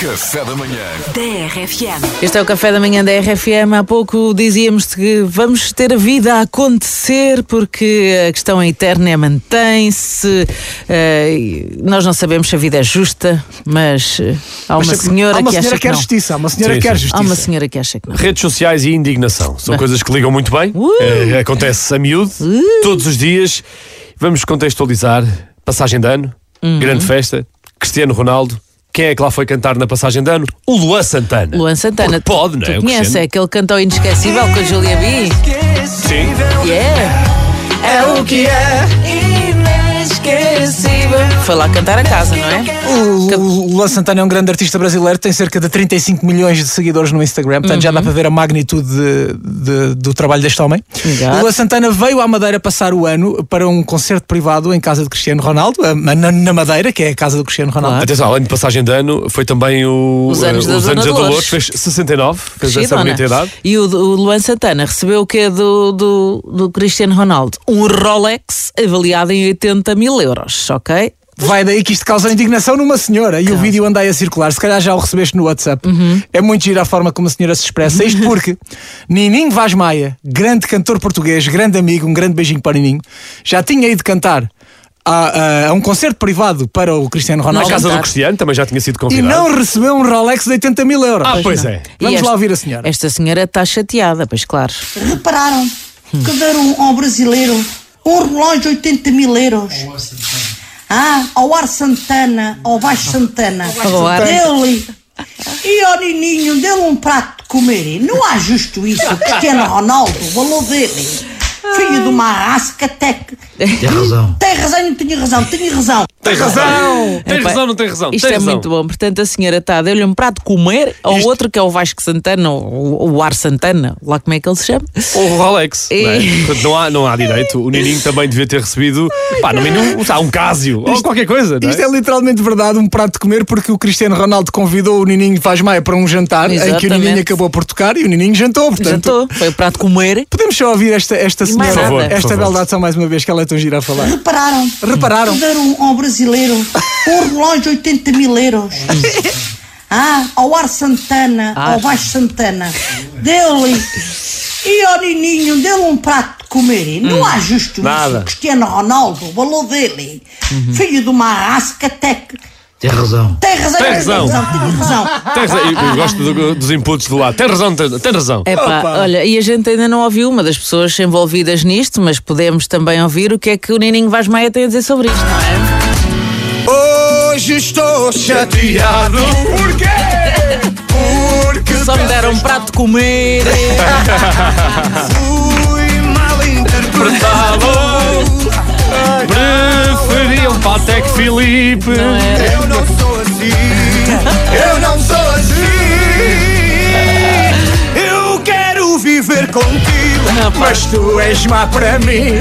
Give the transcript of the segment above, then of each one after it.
Café da manhã. DRFM. Este é o café da manhã da RFM. Há pouco dizíamos que vamos ter a vida a acontecer porque a questão eterna é mantém-se. Eh, nós não sabemos se a vida é justa, mas eh, há uma Mas senhora há uma que senhora acha que que quer não. justiça, há uma senhora Sim, que quer justiça. Há uma senhora que acha que não. Redes sociais e indignação são coisas que ligam muito bem. Uh! Eh, acontece a miúdo, todos os dias. Vamos contextualizar. Passagem de ano, Uhum. grande festa, Cristiano Ronaldo. Quem é que lá foi cantar na passagem de ano? O Luan Santana. Luan Santana. Porque pode, não é? Tu conheces? É aquele cantor inesquecível com a Julia B? Sim. Yeah! É o que é. Foi lá cantar a casa, não é? O Luan Santana é um grande artista brasileiro, tem cerca de 35 milhões de seguidores no Instagram, portanto já dá para ver a magnitude de- de- do trabalho deste homem. Exato. O Luan Santana veio à Madeira passar o ano para um concerto privado em casa de Cristiano Ronaldo, na, na Madeira, que é a casa do Cristiano Ronaldo. Claro. Atenção, além de passagem de ano, foi também o, Os anos da os Dona anos da Dolores. Dolores. Fez 69, fez essa bonita idade. E o, o Luan Santana recebeu o que é do, do, do Cristiano Ronaldo? Um Rolex avaliado em 80 mil euros, ok? Vai daí que isto causa indignação numa senhora e o vídeo anda aí a circular. Se calhar já o recebeste no WhatsApp. Uhum. É muito giro a forma como a senhora se expressa. Isto porque Nininho Vaz Maia, grande cantor português, grande amigo, um grande beijinho para Nininho, já tinha ido cantar a, a- a um concerto privado para o Cristiano Na Ronaldo casa do. Cristiano também já tinha sido e convidado. não recebeu um Rolex de 80 mil euros. Ah, pois não. é. E Vamos esta- lá ouvir a senhora. Esta senhora está chateada, pois claro. Repararam que deram ao brasileiro um relógio de 80 mil euros. Ah, ao Ar Santana, ao Baixo Santana. Dele. E ao Nininho, dele um prato de comer. Não há justo isso. O Cristiano Ronaldo, o valor dele. Filho de uma raça que até que. Tem razão. Tem razão, não tinha razão, tinha razão. Tem razão! Tem Epá, razão, não tem razão. Isto tem é razão. muito bom. Portanto, a senhora está, deu-lhe um prato de comer ao outro que é o Vasco Santana, o, o Ar Santana, lá como é que ele se chama? O Rolex. E- Não, é? Portanto, não, há, não há direito. O Nininho também devia ter recebido, pá, no mínimo, um, um Casio ou qualquer coisa. não Isto é literalmente verdade, um prato de comer, porque o Cristiano Ronaldo convidou o Nininho Vaz Maia para um jantar em que o Exatamente. Nininho acabou por tocar e o Nininho jantou. Portanto, Jantou, foi o prato de comer. Podemos só ouvir esta, esta senhora, favor, esta beldade só mais uma vez, que ela é tão gira a falar. Repararam? Repararam? Deram ao brasileiro um relógio de 80 mil euros. Ah, ao Ar Santana, Ah. ao Baixo Santana. Dele. E ao Nininho, dele um prato de comer. Não há justo Nada. isso. Cristiano Ronaldo, o valor dele. Filho de uma até que. Tem razão. Tem razão, Tem razão. tem razão. Tem razão. Eu, eu gosto do- dos inputs do lado. Tem razão, tem, tem razão. É pá, olha, e a gente ainda não ouviu uma das pessoas envolvidas nisto, mas podemos também ouvir o que é que o Nininho Vaz Maia tem a dizer sobre isto, não é? Hoje estou chateado. Porquê? Porque Só me deram um prato de comer. fui mal interpretado. Preferia um Patek Filipe. Não é? Contigo. Não. Mas tu és má para mim.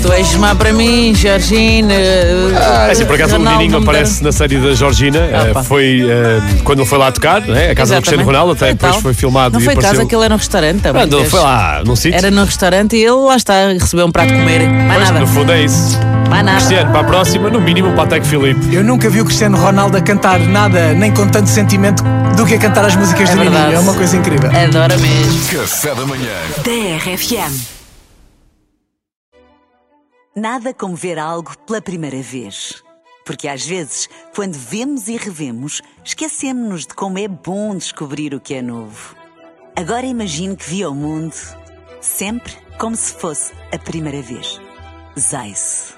Tu és má para mim, Georgina. É assim, por acaso o Ronaldo, Nininho não me aparece na série da Georgina. Ah, eh, foi eh, quando ele foi lá tocar, né? a casa do Cristiano Exatamente. Ronaldo, até depois Então, foi filmado Não e foi apareceu. casa, aquele era um restaurante também. Vês? foi lá num sítio. Era num restaurante e ele lá está, recebeu um prato de comer. Mais Pois, nada. no fundo é isso. Nada. Cristiano, para a próxima, no mínimo um Patek Filipe. Eu nunca vi o Cristiano Ronaldo a cantar nada, nem com tanto sentimento, do que a cantar as músicas É de Nininho. verdade. É uma coisa incrível. Adora mesmo. Café da manhã. DRFM. Nada como ver algo pela primeira vez. Porque às vezes, quando vemos e revemos, esquecemos-nos de como é bom descobrir o que é novo. Agora imagine que viu o mundo sempre como se fosse a primeira vez. Zais.